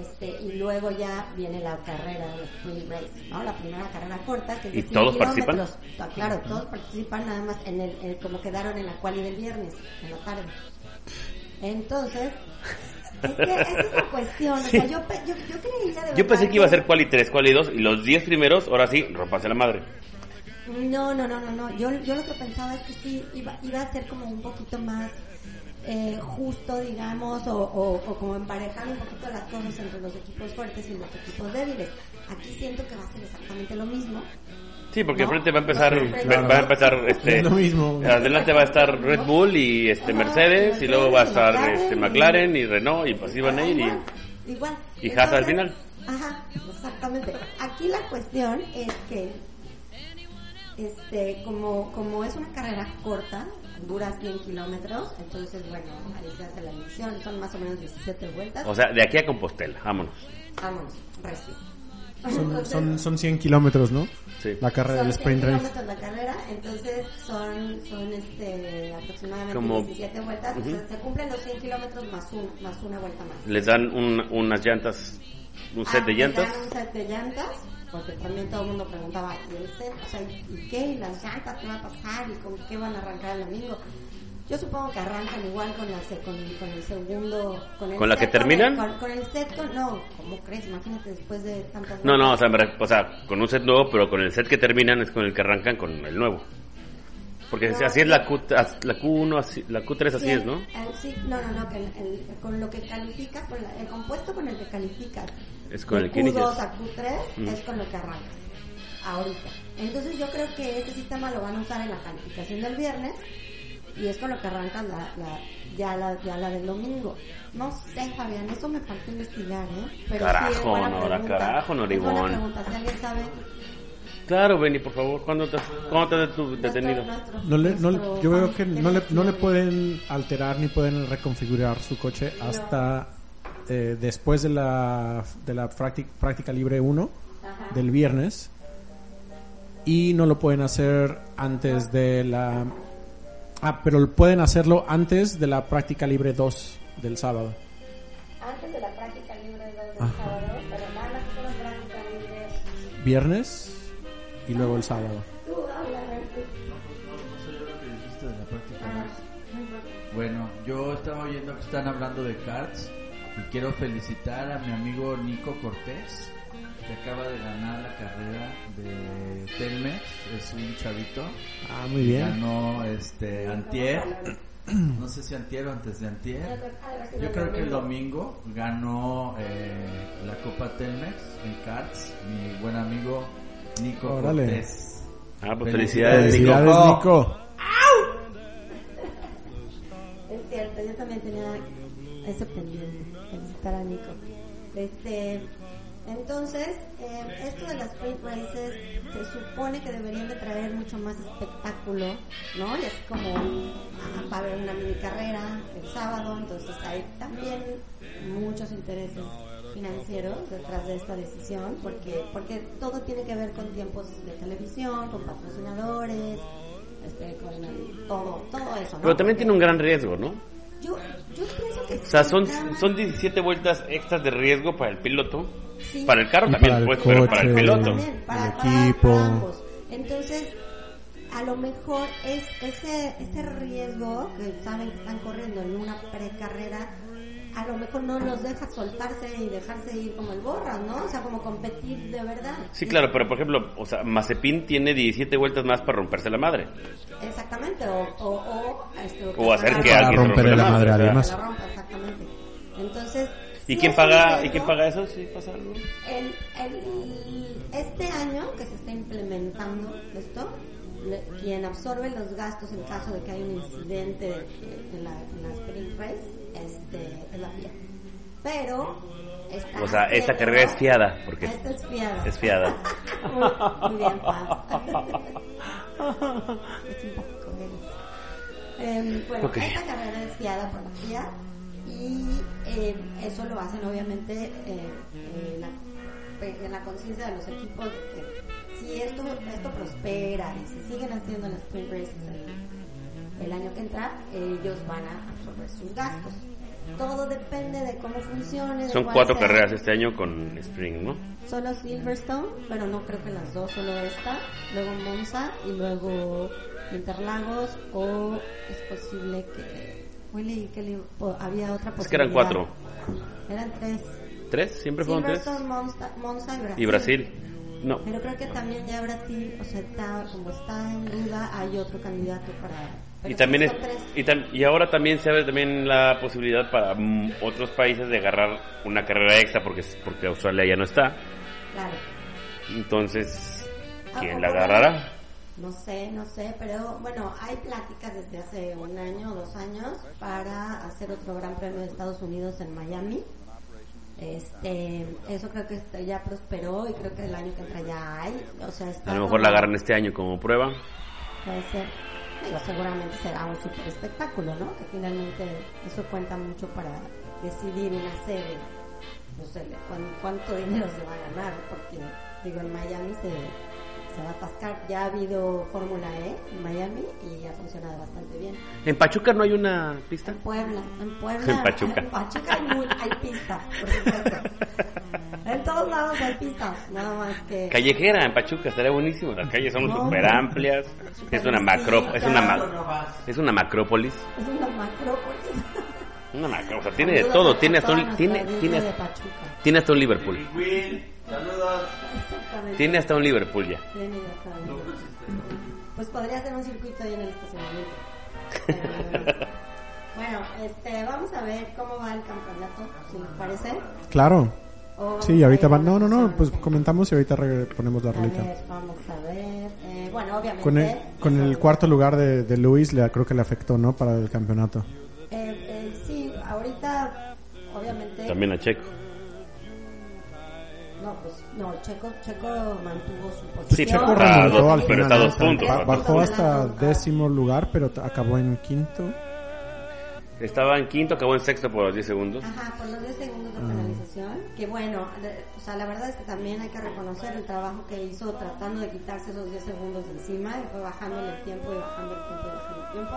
este, y luego ya viene la carrera, la sprint race, ¿no? La primera carrera corta, que es de ¿Y 100 todos participan? Ah, Claro, todos participan nada más en el, el- como quedaron en la quali del viernes, en la tarde. Entonces, es que esa es la cuestión, o sea, yo, pe- yo, yo creía de Yo verdad pensé que iba a ser quali 3, quali 2 y los 10 primeros, ahora sí, rompanse la madre. No, no, no, no, no. Yo, yo lo que pensaba es que sí iba, iba a ser como un poquito más eh, justo, digamos, o, o, o como emparejar un poquito las cosas entre los equipos fuertes y los equipos débiles. Aquí siento que va a ser exactamente lo mismo. Sí, porque No, enfrente va a empezar, va, claro. va a empezar, este, Es lo mismo. adelante va a estar Red Bull y este Mercedes y luego va a estar McLaren, este y- McLaren y Renault y pues van a ir y Igual, igual. y Haas al final. Ajá, exactamente. Aquí la cuestión es que, este, como, como es una carrera corta, dura 100 kilómetros, entonces, bueno, ahí se hace la edición, son más o menos 17 vueltas. o sea, de aquí a Compostela, vámonos. Vámonos, recio. Son, son, son 100 kilómetros, ¿no? Sí. La carrera son del 100 sprint race. kilómetros la carrera, entonces son, son este, aproximadamente Como- 17 vueltas, o Ujú. sea, se cumplen los 100 kilómetros más, un, más una vuelta más. Les dan un- unas llantas, un set Ah, de llantas. dan un set de llantas, porque también todo el mundo preguntaba, ¿y el set? O sea, ¿y qué? ¿Y las llantas qué va a pasar? ¿Y con qué van a arrancar el domingo? Yo supongo que arrancan igual con, la, con, con el segundo... ¿Con, el ¿Con la set, que terminan? Con, con el set, con, no, ¿cómo crees? Imagínate después de tantas... No, no, o sea, o sea, con un set nuevo, pero con el set que terminan es con el que arrancan con el nuevo. Porque No, así es la, Q, la Q1, así- la Q3 así Sí, es, ¿no? el- sí, no, no, no, que el- el- con lo que calificas, con la- el compuesto con el que calificas Es con de el que Q2 inicias. a Q3 Mm. es con lo que arrancas ahorita. Entonces yo creo que ese sistema lo van a usar en la calificación del viernes y es con lo que arrancas la, la- ya, la, ya la del domingo. No sé, Fabián, eso me faltó investigar, ¿eh? Pero Carajo, sí, Nora, pregunta. carajo, Noribón. si alguien sabe. Claro, Benny, por favor, ¿cuándo te, ¿cuándo te has detenido? nuestro- No le, no, yo veo que no le, no le pueden alterar ni pueden reconfigurar su coche hasta eh, después de la, de la práctica, práctica libre 1 Ajá. del viernes y no lo pueden hacer antes de la... Ah, pero pueden hacerlo antes de la práctica libre 2 del sábado. Antes de la práctica libre del Ajá. sábado, pero nada más una práctica libre. Viernes y luego el sábado. Tú habla, Renzo. dijiste de la práctica. Ah, Bueno, yo estaba oyendo que están hablando de cards y quiero felicitar a mi amigo Nico Cortés que acaba de ganar la carrera de Telmex, es un chavito. Ah, muy bien. Ganó este antier, <clears throat> no sé si antier o antes de antier. Yo creo que el domingo ganó eh, la Copa Telmex en cards, mi buen amigo Nico Órale. Cortés. Ah, pues felicidades, Felicidades, Nico. Nico. Es cierto, yo también tenía ese pendiente, felicitar a Nico. Este, entonces, eh, esto de las sprint races se supone que deberían de traer mucho más espectáculo, ¿no? Y así como ah, va a haber una mini carrera el sábado, entonces hay también muchos intereses financieros detrás de esta decisión, porque porque todo tiene que ver con tiempos de televisión, con patrocinadores, este, con el- todo, todo eso, ¿no? Pero también tiene un gran riesgo, ¿no? Yo, yo pienso que O sea, son, son 17 vueltas extras de riesgo para el piloto. Sí. Para el carro Y también, para el pues, pero para el piloto. También, para, el para- equipo. para ambos. Entonces, a lo mejor es ese, ese riesgo que saben que están corriendo en una precarrera, a lo mejor no los deja soltarse y dejarse ir como el borra, ¿no? O sea, como competir de verdad. Sí, claro, pero por ejemplo, o sea, Mazepin tiene 17 vueltas más para romperse la madre. Exactamente, o, o, o, este, O hacer que alguien romperle rompa la madre a o sea. alguien más. que la rompa, exactamente. Entonces, ¿Y quién paga. ¿y quién paga eso? Sí, pasa algo. El, el- este año que se está implementando esto, le- quien absorbe los gastos en caso de que haya un incidente de- en la, en la sprint race este, es la FIA. Pero está O sea, esta carrera es fiada, porque Esta es fiada. es fiada. <laughs> muy, bien. <laughs> Em, bueno, Ok. esta carrera es fiada por la FIA y eh, eso lo hacen obviamente eh, en la, en la conciencia de los equipos de que si esto, esto prospera y se siguen haciendo las sprint races el, año que entra, ellos van a absorber sus gastos. Todo depende de cómo funcione. de Son cuatro sea- carreras este año con Spring, ¿no? Solo Silverstone, pero no creo que las dos, solo esta, luego Monza y luego Interlagos o es posible que Willy que le- o había otra posibilidad. Es que eran cuatro. Eran tres. ¿Tres? ¿Siempre fueron tres? Silverstone, Monza, Monza y Brasil. Y Brasil. No. Pero creo que también ya Brasil, o sea, está, como está en duda, hay otro candidato para... pero Y también es, y, tam- y ahora también se abre también la posibilidad para mm, otros países de agarrar una carrera extra porque porque Australia ya no está. Claro. Entonces, ¿quién Ah, la ¿cómo agarrará? No sé, no sé, pero bueno, hay pláticas desde hace un año o dos años para hacer otro Gran Premio de Estados Unidos en Miami. Este, eso creo que ya prosperó y creo que el año que entra ya hay. O sea, A lo mejor la agarran este año como prueba. Puede ser. Digo, seguramente será un super espectáculo, ¿no? Que finalmente eso cuenta mucho para decidir una sede. No sé cuán- cuánto dinero se va a ganar, porque digo, en Miami se, se va a atascar. Ya ha habido Fórmula E en Miami y ha funcionado bastante bien. ¿En Pachuca no hay una pista? En Puebla, en Puebla. En Pachuca. En Pachuca hay, muy- hay pista, por supuesto. En todos lados hay pistas, nada más que. Callejera en Pachuca, estaría buenísimo. Las calles son No, súper amplias. Es una macro, es una ma- es una macrópolis. Es una macrópolis. Una macro, o sea, tiene de todo, a tiene hasta un, tiene, tiene, de Pachuca. tiene hasta un Liverpool. Saludos. Tiene hasta un Liverpool ya. Tiene hasta un- Pues podría ser un circuito ahí en el estacionamiento. Pero, <laughs> bueno, este, vamos a ver cómo va el campeonato, si les parece. Claro. O Sí, ahorita van. No, no, no, pues comentamos y ahorita re- ponemos la rolita. vamos a ver. Eh, bueno, obviamente. Con el, con el cuarto lugar de, de Luis, le, creo que le afectó, ¿no? Para el campeonato. eh, eh, sí, ahorita, obviamente. También a Checo. No, pues, no, Checo, Checo mantuvo su posición. Sí, Checo pero remontó dos- al pero final, está a ¿no? dos puntos. Bajó hasta décimo lugar, pero acabó en quinto. Estaba en quinto, acabó en sexto por los 10 segundos. Ajá, por los 10 segundos de Ah. penalización. Que bueno, de- o sea, la verdad es que también hay que reconocer el trabajo que hizo tratando de quitarse esos 10 segundos de encima y fue bajándole el tiempo y bajando el tiempo y bajando el tiempo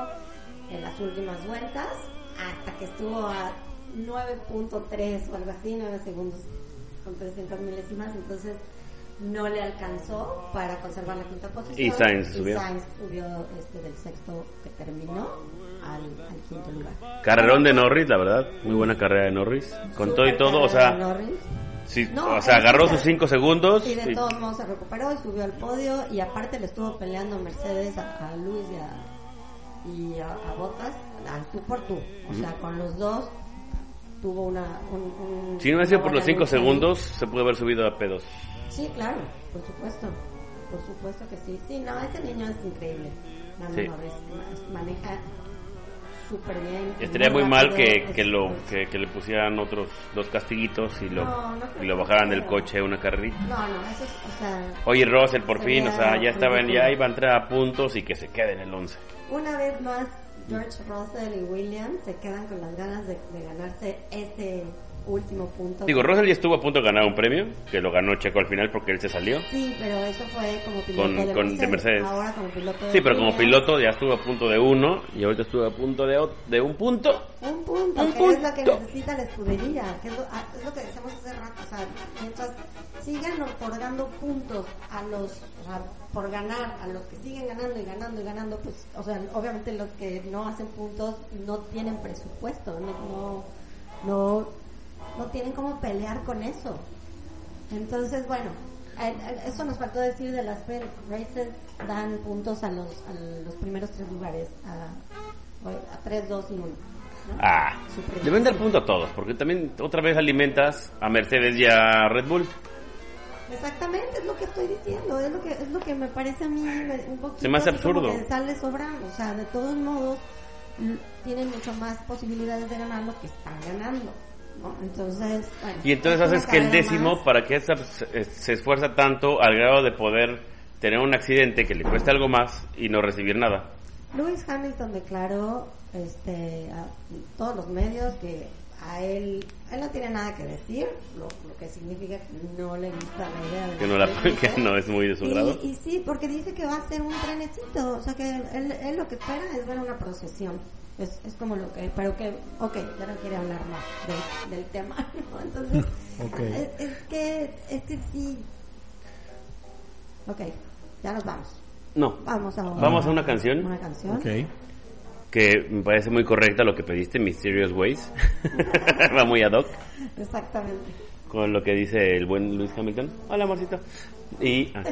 en las últimas vueltas hasta que estuvo a 9.3 o algo así, 9 segundos con 300 milésimas. Entonces no le alcanzó para conservar la quinta posición. Y Sainz Y subió. Sainz subió este, del sexto que terminó al, al quinto lugar. Carrerón de Norris, la verdad. Muy buena carrera de Norris. Con todo y todo, o sea, sí, No, o sea, agarró sus 5 segundos. Y de y- todos modos se recuperó y subió al podio y aparte le estuvo peleando Mercedes a, a Luis y a, y a, a Bottas al tú por tú. O sea, con los dos tuvo una... Un, un- Si no hubiera sido por los buena 5 lucha ahí. segundos, se pudo haber subido a P2. Sí, claro, por supuesto. Por supuesto que sí. Sí, no, ese niño es increíble. Lando Sí. Maneja súper bien. Estaría muy mal rápido, que, que, lo, que, que le pusieran otros dos castiguitos y lo, No, no y lo bajaran del coche una carrerita. No, no, eso es, o sea... Oye, Russell, por fin, o sea, ya estaba en, ya iba a entrar a puntos y que se quede en el 11. Una vez más, George Russell y Williams se quedan con las ganas de, de ganarse ese último punto. Digo, Russell ya estuvo a punto de ganar un premio, que lo ganó Checo al final porque él se salió. Sí, pero eso fue como piloto Con- de, con- Mercedes. de Mercedes. Ahora como piloto de Sí, pero como piloto ya estuvo a punto de uno y ahorita estuvo a punto de, de un punto. Un punto, Un que es lo que punto. necesita la escudería, que es lo, ah, es lo que decíamos hace rato, o sea, mientras sigan otorgando puntos a los, o sea, por ganar, a los que siguen ganando y ganando y ganando, pues, o sea, obviamente los que no hacen puntos no tienen presupuesto, no, no, no, no tienen cómo pelear con eso. Entonces, bueno, eh, eh, eso nos faltó decir de las races, dan puntos a los, a los primeros tres lugares, a, a 3, 2 y 1. Ah, Súper deben dar difícil. punto a todos, porque también otra vez alimentas a Mercedes y a Red Bull. Exactamente, es lo que estoy diciendo, es lo que es lo que me parece a mí un poquito Se me hace absurdo. que sale sobrando, o sea, de todos modos tienen mucho más posibilidades de ganar los que están ganando, ¿no? Entonces, bueno, Y entonces haces que el décimo, más. para que esa se, se esfuerza tanto al grado de poder tener un accidente que le cueste algo más y no recibir nada. Lewis Hamilton declaró este, a todos los medios que a él, él no tiene nada que decir, lo, lo que significa que no le gusta la idea de Que no, la, <laughs> que es muy de su grado. Y, y sí, porque dice que va a ser un trenecito, o sea que él, él lo que espera es ver una procesión. Es, es como lo que, pero que, ok, ya no quiere hablar más de- del tema, <laughs> ¿no? Entonces, <laughs> Ok. es, es que, es que sí. Ok, ya nos vamos. No. Vamos a, Vamos a una canción. Una canción. Que me parece muy correcta lo que pediste, Mysterious Ways. <laughs> Va muy ad hoc Exactamente. con lo que dice el buen Luis Hamilton. Hola, amorcito. Y, ah,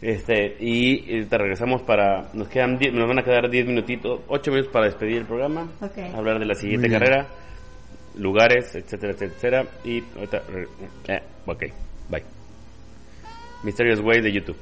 este, y eh, te regresamos para. Nos, quedan die- nos van a quedar 10 minutitos, 8 minutos para despedir el programa. Ok. Hablar de la siguiente carrera, lugares, etcétera, etcétera. Y ahorita. eh, ok, bye. Mysterious Ways de YouTube.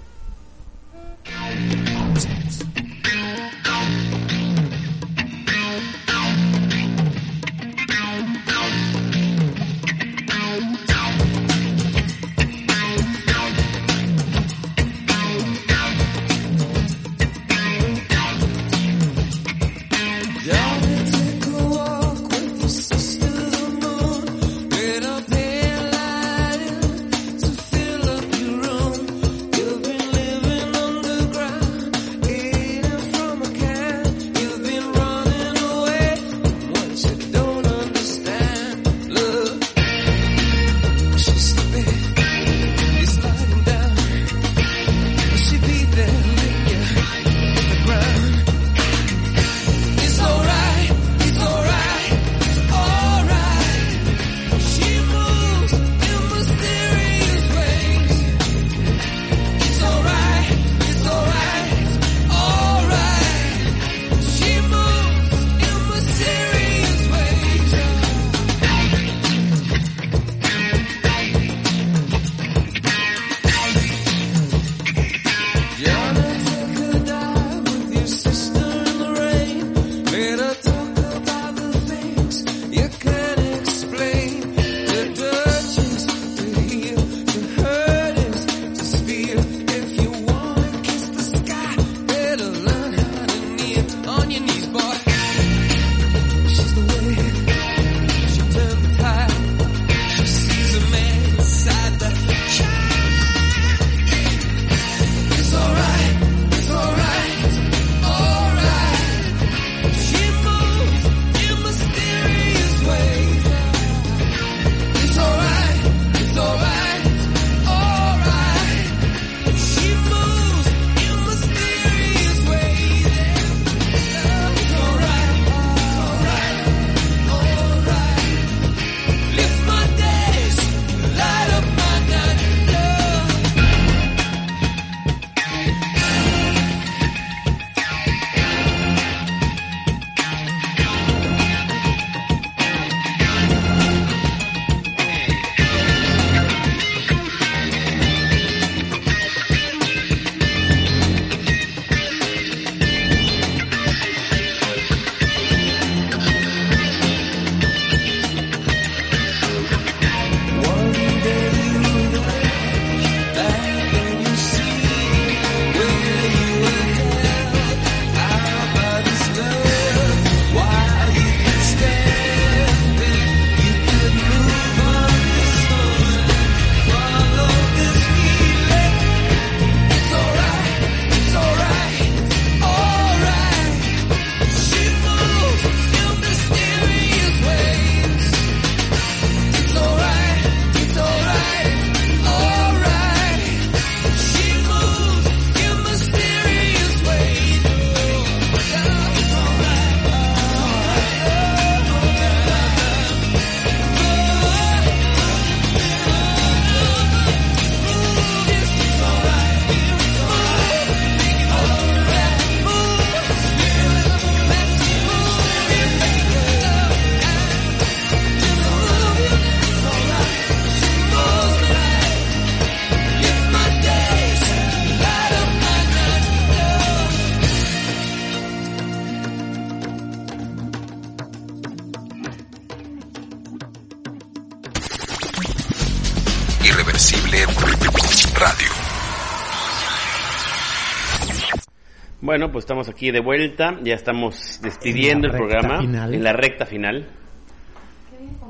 Bueno, pues estamos aquí de vuelta, ya estamos despidiendo En el programa final. en la recta final.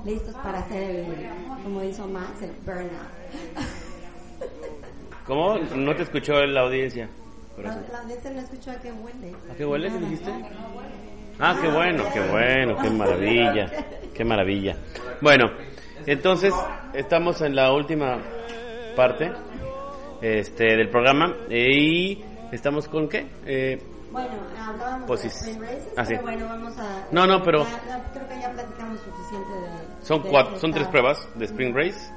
Listos para hacer el, como hizo Max, el burnout. <laughs> ¿Cómo? No te escuchó la audiencia. La, la audiencia no escuchó a qué huele. ¿A qué huele? ¿Qué Nada. dijiste? Ah, qué bueno, qué bueno, qué maravilla, qué maravilla. Bueno, entonces estamos en la última parte este del programa eh, y estamos con qué? Eh, Bueno, hablábamos Pues de sí. sprint races, Ah, sí. pero bueno, vamos a... No, no, pero- ya- ya creo que ya platicamos suficiente de... son de cuatro, esta- son tres pruebas de Spring Race.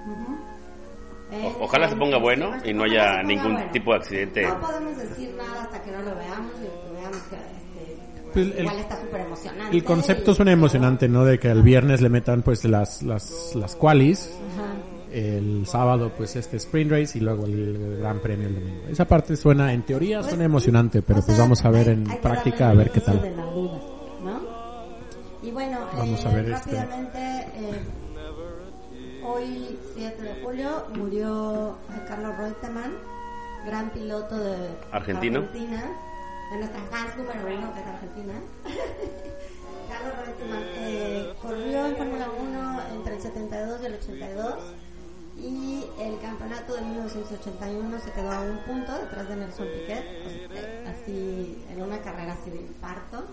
Eh, ojalá se eh, ponga sí, bueno ojalá y no haya ningún bueno. tipo de accidente. No podemos decir nada hasta que no lo veamos y que veamos que este, Pues el- igual está súper emocionante. El concepto y- suena emocionante, ¿no? De que el viernes le metan pues las, las, las qualis, Ajá. El sábado pues este sprint race y luego el gran premio el domingo. Esa parte suena, en teoría Pues, suena emocionante, pero o pues sea, vamos a ver hay- en hay práctica a ver qué tal. beneficio de la duda, ¿no? Y bueno, Vamos eh, a ver este. rápidamente, eh, hoy 7 de julio murió eh, Carlos Reutemann, gran piloto de Argentino. Argentina, de nuestra fans número uno que es Argentina. <laughs> Carlos Reutemann eh, corrió en Fórmula 1 entre el 72 y el 82 y el campeonato de 1981 se quedó a un punto detrás de Nelson Piquet, o así en una carrera así de infarto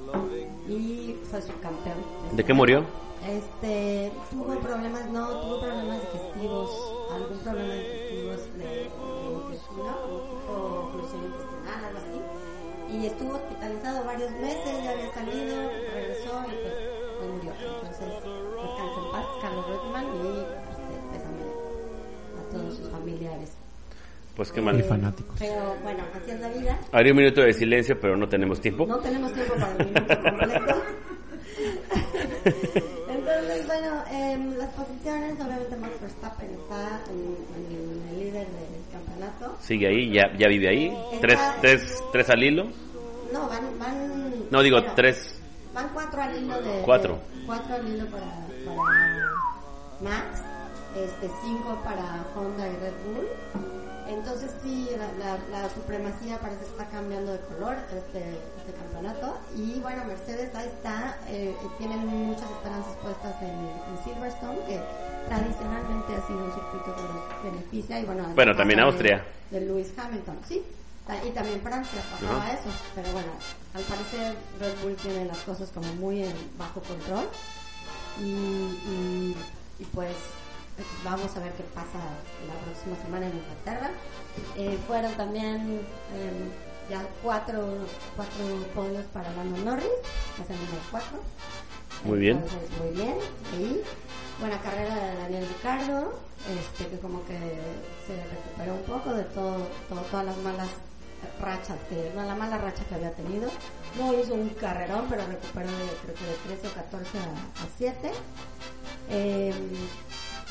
y fue subcampeón. ¿De qué murió? Este, tuvo problemas, no, tuvo problemas digestivos, algún problema digestivos de, de intestino, tipo oclusión intestinal, algo así. Y estuvo hospitalizado varios meses, ya había salido, Pues qué mal. Y fanáticos. Pero bueno, así es la vida. Haría un minuto de silencio, pero no tenemos tiempo. No tenemos tiempo para el minuto completo. Entonces, bueno, em, las posiciones, obviamente Max Verstappen está en, en el líder del campeonato. Sigue ahí, ya, ya vive ahí. Tres, tres, tres al hilo. No, van, van. No, digo bueno, tres. Van cuatro al hilo de. Cuatro. de- cuatro al hilo para, para Max, este, cinco para Honda y Red Bull. Entonces sí, la, la, la supremacía parece que está cambiando de color este, este campeonato. Y bueno, Mercedes ahí está, eh, tienen muchas esperanzas puestas en, en Silverstone, que tradicionalmente ha sido un circuito que los beneficia. Y bueno, Bueno, también Austria. De, de Lewis Hamilton, sí. Y también Francia pasaba eso. Pero bueno, al parecer Red Bull tiene las cosas como muy en bajo control. Y, y, y pues vamos a ver qué pasa la próxima semana en Inglaterra. Eh, fueron también eh, ya cuatro, cuatro podios para Lando Norris, es el número cuatro. Muy bien. Entonces, muy bien. Y buena carrera de Daniel Ricardo, este, que como que se recuperó un poco de todo, todo- todas las malas rachas, que, no, la mala racha que había tenido. No hizo un carrerón, pero recuperó de, creo que de 13 o 14 a, a 7. Eh,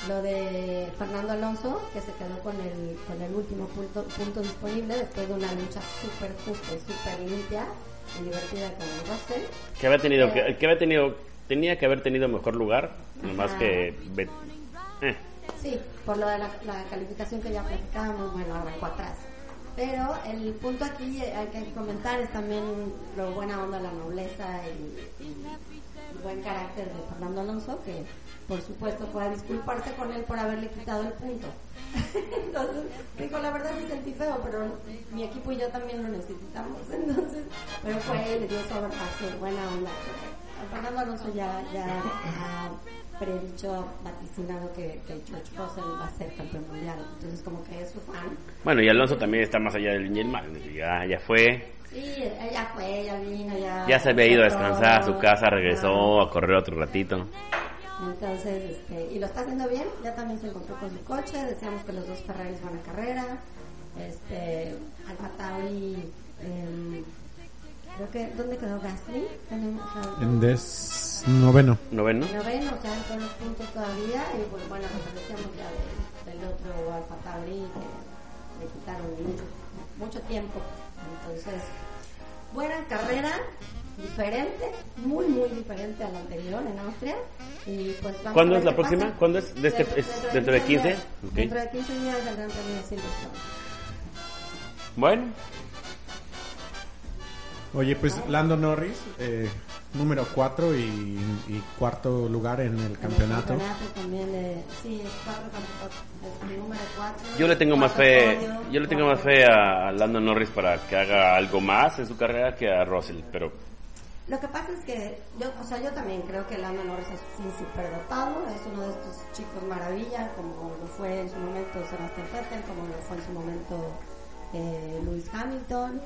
lo de Fernando Alonso, que se quedó con el, con el último punto, punto disponible después de una lucha súper justa y súper limpia y divertida con Russell. Que había tenido, Eh, que, que había tenido, tenía que haber tenido mejor lugar. Nomás que. eh. Sí, por lo de la, la calificación que ya platicábamos, bueno, arrancó atrás. Pero el punto aquí hay que comentar es también lo buena onda, la nobleza y, y- y buen carácter de Fernando Alonso, que por supuesto fue a disculparse con él por haberle quitado el punto. <laughs> Entonces, dijo, la verdad sí sentí feo, pero mi equipo y yo también lo necesitamos. <laughs> Entonces, pero fue y le dio su abrazo, buena onda. Fernando Alonso ya, ya ha predicho, vaticinado que, que George Russell va a ser campeón mundial. Entonces, como que es su fan. Bueno, y Alonso también está más allá del bien y el mal. Ya, ya fue. Sí, ella fue, ella vino, ya... Ya se había ido a descansar a su casa, regresó a correr otro ratito. Entonces, este, y lo está haciendo bien, ya también se encontró con su coche, deseamos que los dos Ferraris van a carrera, este, Alfa Tauri, em, creo que, ¿dónde quedó Gasly? En, des noveno. Noveno. noveno, o sea, con los puntos todavía, y pues bueno, nos decíamos ya de- del otro Alfa Tauri, que le quitaron mucho, mucho tiempo, entonces, buena carrera, diferente, muy, muy diferente al anterior en Austria. Y pues vamos ¿Cuándo a es ver la qué próxima? pasa. ¿Cuándo es? De este- es dentro de 15? días. Ok. Dentro de 15 días el Gran Premio de Silverstone. Bueno, Oye, pues Lando Norris, eh, número 4 y, y cuarto lugar en el campeonato. En el campeonato también sí, es cuatro es número 4. yo le tengo más fe, yo le tengo más fe a Lando Norris para que haga algo más en su carrera que a Russell, pero Lo que pasa es que yo, o sea, yo también creo que Lando Norris es un superdotado, es uno de estos chicos maravilla, como lo fue en su momento Sebastian Vettel, como lo fue en su momento eh, Lewis Hamilton.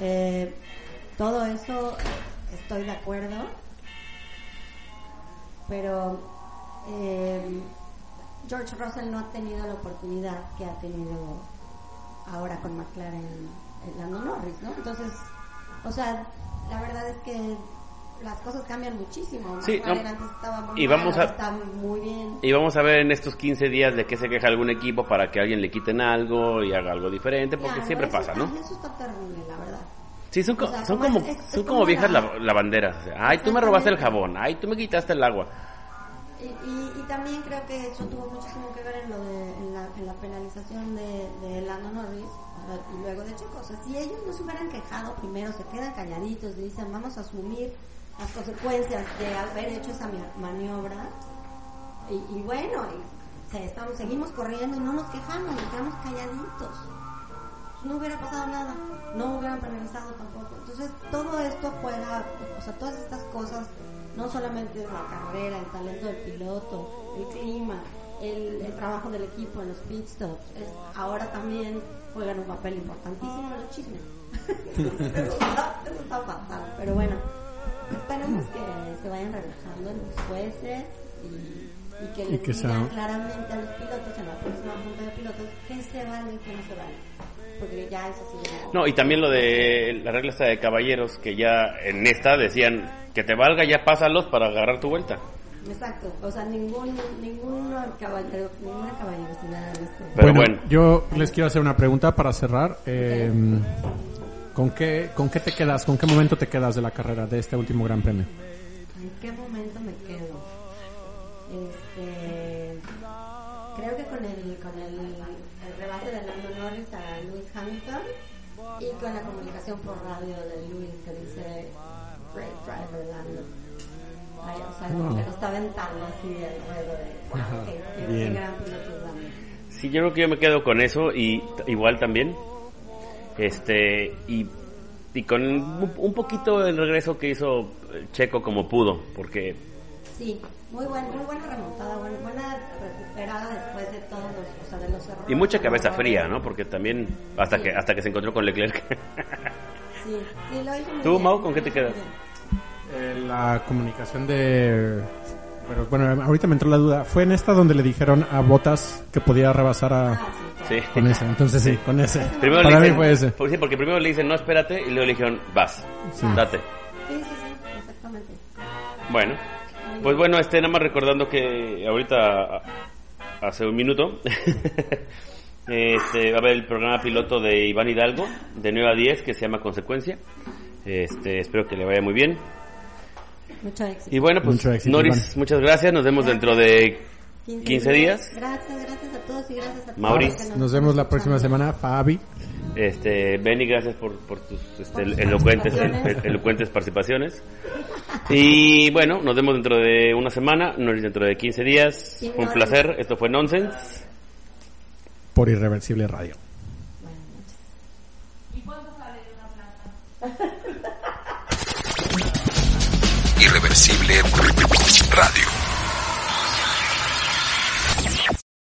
Eh, todo eso estoy de acuerdo, pero eh, George Russell no ha tenido la oportunidad que ha tenido ahora con McLaren eh, Lando Norris, ¿no? Entonces, o sea, la verdad es que las cosas cambian muchísimo. Sí, no. antes estaba muy Y mal, vamos a- está muy bien. y vamos a ver en estos 15 días de qué se queja algún equipo para que alguien le quiten algo y haga algo diferente, porque Claro, siempre eso pasa, ¿no? Eso está terrible, la verdad. Sí, son, co- O sea, son como es- es- son como como viejas la- la- lavanderas. o sea, Ay, tú me robaste el jabón. Ay, tú me quitaste el agua. Y, y, y también creo que eso tuvo muchísimo que ver en, lo de, en, la, en la penalización de, de Lando Norris y luego de Checo. O si ellos no se hubieran quejado primero, se quedan calladitos y dicen vamos a asumir las consecuencias de haber hecho esa ma- maniobra. Y, y bueno, estamos, seguimos corriendo y no nos quejamos, nos quedamos calladitos. No hubiera pasado nada, no hubieran penalizado tampoco. Entonces, todo esto juega, o sea, todas estas cosas, no solamente la carrera, el talento del piloto, el clima, el, el trabajo del equipo en los pit stops, es- ahora también juegan un papel importantísimo en los chismes. eso, está, fatal, pero bueno, esperemos que se vayan relajando los jueces y, y que Y les que digan sea- claramente a los pilotos en la próxima junta de pilotos qué se vale y qué no se vale. Porque ya eso sí. ya- No, y también lo de la regla esta de caballeros, que ya en esta decían que te valga, ya pásalos para agarrar tu vuelta. Exacto, o sea, ningún, ningún caballero, ninguna caballerosidad este. Pero bueno, bueno. yo les quiero hacer una pregunta para cerrar. Eh, ¿con, qué, ¿Con qué te quedas? ¿Con qué momento te quedas de la carrera de este último Gran Premio? ¿En qué momento me quedo? Este, creo que con el, con el, el rebate de Lando Norris a Lewis Hamilton y con la comunicación por radio de Lewis que dice Great Driver Lando. O sea, Wow. está aventando así alrededor de wow, Ajá, qué, qué- qué bien. gran. Sí, yo creo que yo me quedo con eso y igual también. Este, y, y con un, un poquito el regreso que hizo Checo como pudo, porque Sí, muy, buen, muy buena remontada, buena, buena recuperada después de todos los, o sea, de los errores. y mucha cabeza fría, ¿no? Porque también hasta que hasta que se encontró con Leclerc. Sí, sí, lo hizo muy ¿Tú, bien. Mau, con qué te quedas? Eh, la comunicación de... Pero bueno, ahorita me entró la duda. ¿Fue en esta donde le dijeron a Botas que podía rebasar a... Sí. Con ese, entonces sí, con ese. Primero Para le mí fue ese. por- sí, porque primero le dicen no espérate y luego le dijeron vas, Sí. date. Sí, sí, sí, exactamente. Bueno, pues bueno, este nada más recordando que ahorita hace un minuto <laughs> este va a haber el programa piloto de Iván Hidalgo de 9 a 10 que se llama Consecuencia. Este, espero que le vaya muy bien. Mucho éxito. Y bueno, pues Mucho éxito, Noris, Iván. muchas gracias. Nos vemos dentro de 15 días. Gracias, gracias a todos y gracias a todos. Mauri. Nos vemos la próxima semana, Fabi. Este, Benny, gracias por, por tus este, elocuentes, participaciones. el- <laughs> elocuentes participaciones. Y bueno, nos vemos dentro de una semana, Noris dentro de 15 días. Sí, Fue un Noris. placer. Esto fue Nonsense. Por Irreversible Radio. ¿Y cuánto sale de una planta? <laughs> Irreversible Radio.